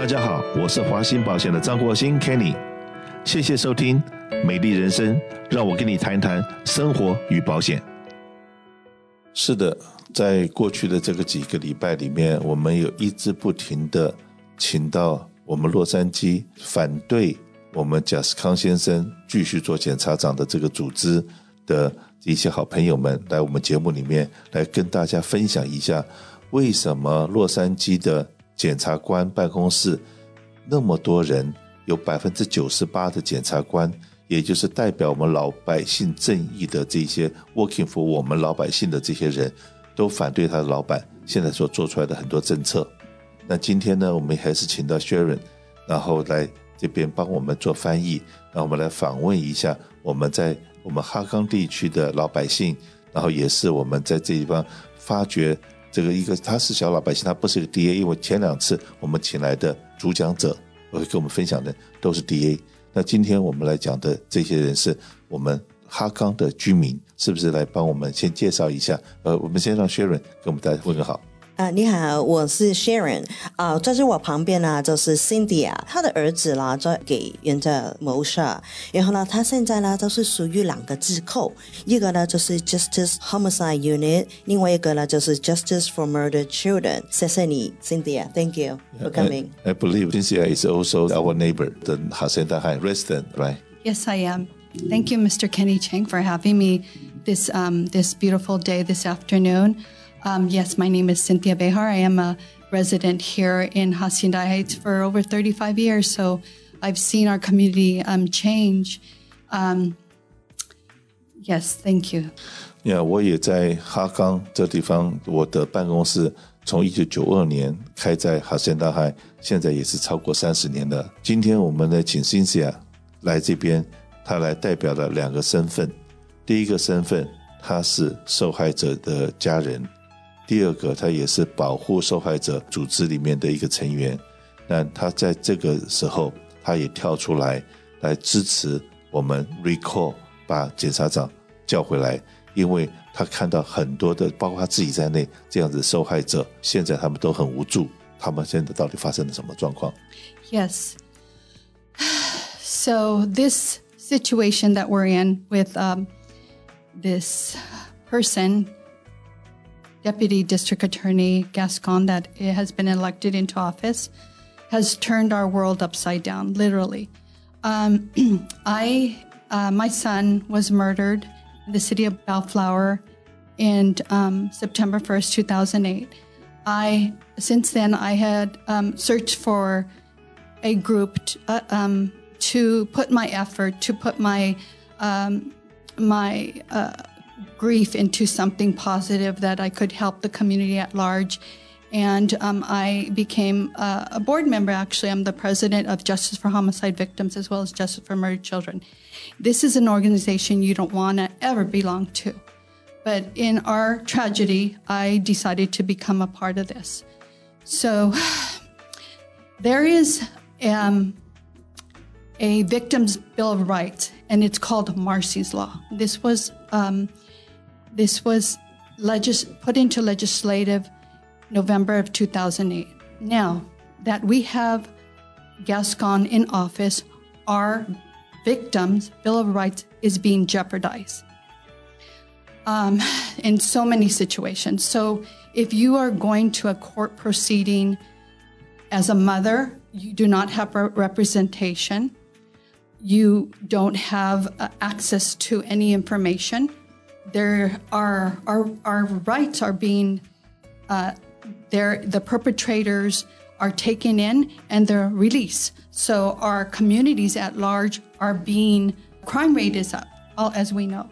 大家好，我是华兴保险的张国兴 Kenny，谢谢收听《美丽人生》，让我跟你谈谈生活与保险。是的，在过去的这个几个礼拜里面，我们有一直不停的请到我们洛杉矶反对我们贾斯康先生继续做检察长的这个组织的一些好朋友们来我们节目里面来跟大家分享一下，为什么洛杉矶的检察官办公室那么多人，有百分之九十八的检察官。也就是代表我们老百姓正义的这些 working for 我们老百姓的这些人，都反对他的老板现在所做出来的很多政策。那今天呢，我们还是请到 Sharon，然后来这边帮我们做翻译，让我们来访问一下我们在我们哈冈地区的老百姓，然后也是我们在这地方发掘这个一个他是小老百姓，他不是一个 DA，因为前两次我们请来的主讲者，会跟我们分享的都是 DA。那今天我们来讲的这些人是我们哈康的居民，是不是来帮我们先介绍一下？呃，我们先让 Sharon 跟我们大家问个好。啊、呃，你好，我是 Sharon 啊、呃，这是我旁边呢，就是 Cindy 啊，他的儿子啦在给人家谋杀，然后呢，他现在呢都是属于两个机构，一个呢就是 Justice Homicide Unit，另外一个呢就是 Justice for Murdered Children。谢谢你，Cindy，Thank you for coming. I, believe Cynthia is also our neighbor, the Hacienda High resident, right? Yes, I am. Thank you, Mr. Kenny Chang, for having me this um, this beautiful day this afternoon. Um, yes, my name is Cynthia Behar. I am a resident here in Hacienda Heights for over 35 years, so I've seen our community um, change. Um, yes, thank you. Yeah，我也在哈冈这地方，我的办公室从一九九二年开在哈森大海，现在也是超过三十年了。今天我们呢，请 Cynthia 来这边，她来代表了两个身份。第一个身份，她是受害者的家人。 第二个，他也是保护受害者组织里面的一个成员。那他在这个时候，他也跳出来来支持我们 recall 把检察长叫回来，因为他看到很多的，包括他自己在内这样子受害者，现在他们都很无助。他们现在到底发生了什么状况？Yes. So this situation that we're in with um, this person. Deputy District Attorney Gascon, that has been elected into office, has turned our world upside down, literally. Um, I, uh, my son was murdered in the city of Bellflower in um, September 1st, 2008. I, since then, I had um, searched for a group to, uh, um, to, put my effort, to put my um, my uh, grief into something positive that I could help the community at large. And um, I became uh, a board member, actually. I'm the president of Justice for Homicide Victims as well as Justice for Murdered Children. This is an organization you don't want to ever belong to. But in our tragedy, I decided to become a part of this. So there is um, a Victims' Bill of Rights, and it's called Marsy's Law. This was um, this was legis- put into legislative November of 2008. Now that we have Gascon in office, our victims' Bill of Rights is being jeopardized um, in so many situations. So if you are going to a court proceeding as a mother, you do not have representation. You don't have uh, access to any information there are our our rights are being uh, there the perpetrators are taken in and they're released. So our communities at large are being crime rate is up all as we know.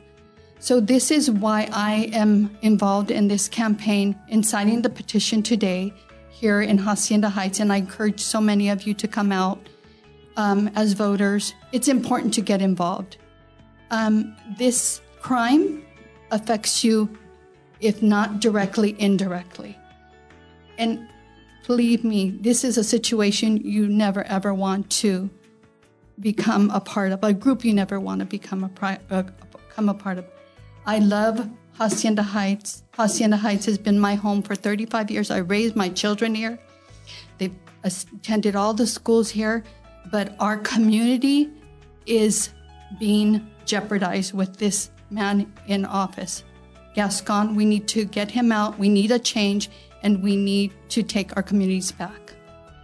So this is why i am involved in this campaign in signing the petition today here in hacienda heights and i encourage so many of you to come out um, as voters. It's important to get involved. Um, this crime affects you, if not directly, indirectly. And believe me, this is a situation you never ever want to become a part of, a group you never want to become a, uh, become a part of. I love Hacienda Heights. Hacienda Heights has been my home for 35 years. I raised my children here. They've attended all the schools here, but our community is being jeopardized with this man in office. Gascon, we need to get him out. We need a change, and we need to take our communities back.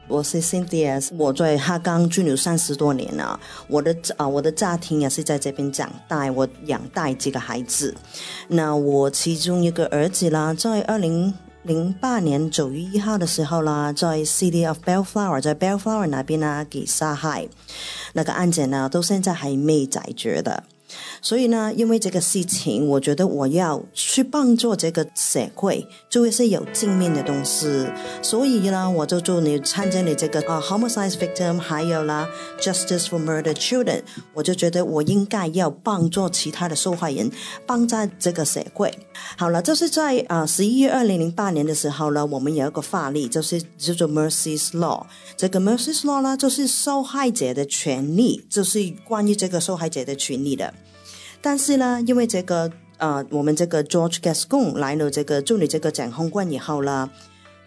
我是 Cynthia，我在哈冈居留三十多年了。我的啊，我的家庭也是在这边长大，我养大几个孩子。那我其中一个儿子啦，在二零零八年九月一号的时候啦，在 City of Bellflower，在 Bellflower 那边呢给杀害，那个案件呢，到现在还没解决的。 所以呢，因为这个事情，我觉得我要去帮助这个社会，就会是有正面的东西。所以呢，我就祝你参加你这个啊，homicide victim，还有啦，justice for murder children，我就觉得我应该要帮助其他的受害人，帮在这个社会。好了，就是在啊十一月二零零八年的时候呢，我们有一个法律，就是叫做 Mercy's Law。这个 Mercy's Law 呢，就是受害者的权利，就是关于这个受害者的权利的。但是呢，因为这个呃，我们这个 George Gascon 来了这个助理这个检控官以后呢，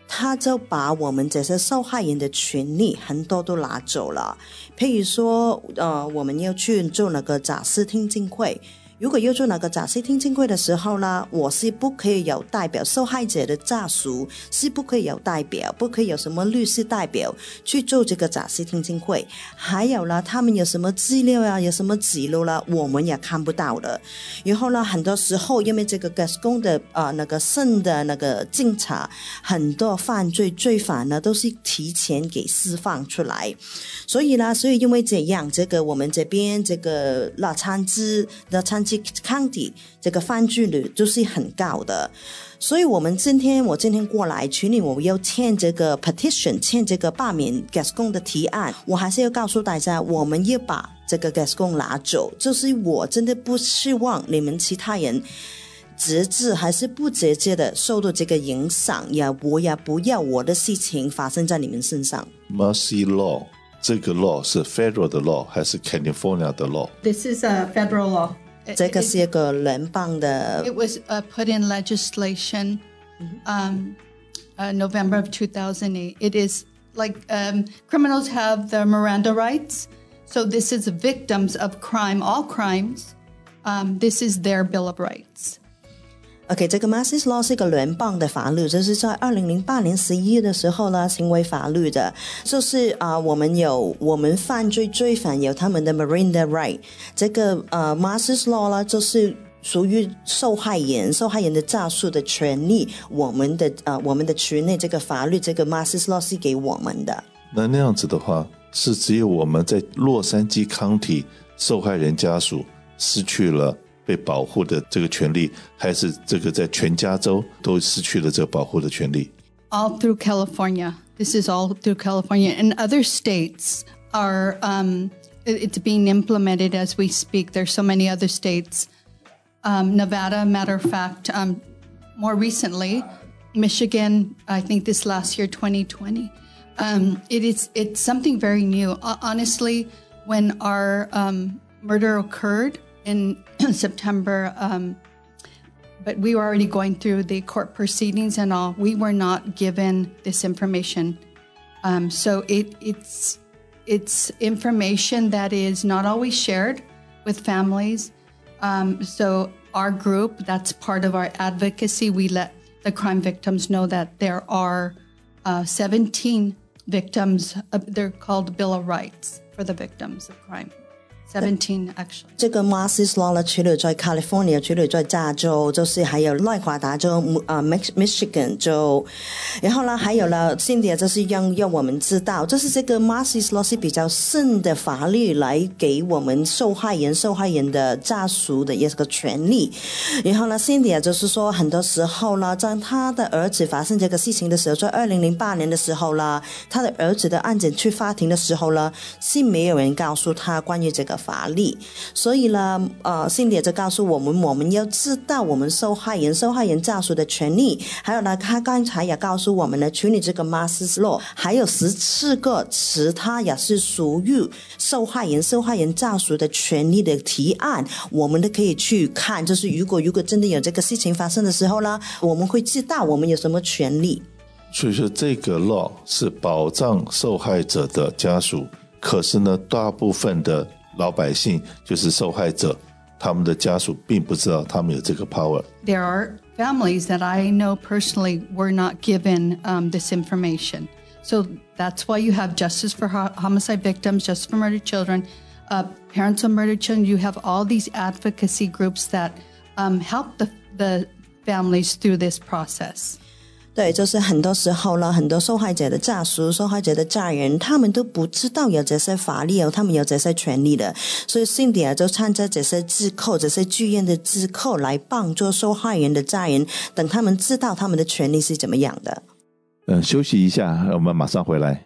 他就把我们这些受害人的权利很多都拿走了。譬如说，呃，我们要去做那个假释听证会。如果要做那个假释听证会的时候呢，我是不可以有代表受害者的家属，是不可以有代表，不可以有什么律师代表去做这个假释听证会。还有呢，他们有什么资料啊，有什么记录了，我们也看不到的。然后呢，很多时候因为这个 Gascon 的啊那个肾的那个警察，很多犯罪罪犯呢都是提前给释放出来，所以呢，所以因为这样，这个我们这边这个洛杉矶洛杉矶 County 这个犯罪率就是很高的。所以我们今天我今天过来群里，我要签这个 petition，签这个罢免 Gascon 的提案。我还是要告诉大家，我们要把这个 Gascon 拿走。就是我真的不希望你们其他人直接还是不直接的受到这个影响，也我也不要我的事情发生在你们身上。Mercy Law 这个 law 是 federal 的 law 还是 California 的 law？This is a federal law. It- 这个 it- 是一个联邦的 It was uh, put in legislation um, uh, November of 2008. It is like um, criminals have the Miranda rights. So this is victims of crime, all crimes. Um, this is their Bill of Rights. OK，这个 Masses Law 是一个联邦的法律，这是在二零零八年十一月的时候呢成为法律的。就是啊、我们有我们犯罪罪犯有他们的 Miranda right，这个呃 Masses Law 呢就是。属于受害人、受害人的家属的权利，我们的呃，我们的区内，这个法律，这个 Masses Law 是给我们的。那那样子的话，是只有我们在洛杉矶康体受害人家属失去了被保护的这个权利，还是这个在全加州都失去了这个保护的权利？ all through California. This is all through California, and other states are. Um, it- it's being implemented as we speak. There's so many other states. Um, Nevada, matter of fact, um, more recently, Michigan. I think this last year, 2020. Um, it is. It's something very new. Ho- Honestly, when our um, murder occurred in September. Um, but we were already going through the court proceedings and all. We were not given this information, um, so it, it's it's information that is not always shared with families. Um, so our group, that's part of our advocacy. We let the crime victims know that there are uh, 17 victims. Uh, they're called Bill of Rights for the victims of crime. 17 actually. 这个 Masses Law 呢，除了在 California，除了在加州，就是还有内华达州、啊 Mich Michigan 州，然后呢，还有呢，Cindy 就是让让我们知道，就是这个 Masses Law 是比较新的法律，来给我们受害人、受害人的家属的一个权利。然后呢，Cindy 就是说，很多时候呢，在他的儿子发生这个事情的时候，在二零零八年的时候呢，他的儿子的案件去法庭的时候呢，是没有人告诉他关于这个法律，所以呢，呃信迪就告诉我们，我们要知道我们受害人、受害人家属的权利，还有呢，他刚才也告诉我们呢，处理这个 Mass Law，还有十四个其他也是属于受害人、受害人家属的权利的提案，我们都可以去看。就是如果如果真的有这个事情发生的时候呢，我们会知道我们有什么权利。所以说，这个 law 是保障受害者的家属，可是呢，大部分的老百姓就是受害者，他们的家属并不知道他们有这个 power。 There are families that I know personally were not given um, this information. So that's why you have Justice for Ho- Homicide Victims, Justice for Murdered Children, uh, Parents of Murdered Children. You have all these advocacy groups that um, help the, the families through this process. 对，就是很多时候呢，很多受害者的家属、受害者的家人，他们都不知道有这些法律哦，他们有这些权利的，所以 Cindy 啊，就参加这些自扣、这些剧院的自扣，来帮助受害人的家人，等他们知道他们的权利是怎么样的。嗯，休息一下，我们马上回来。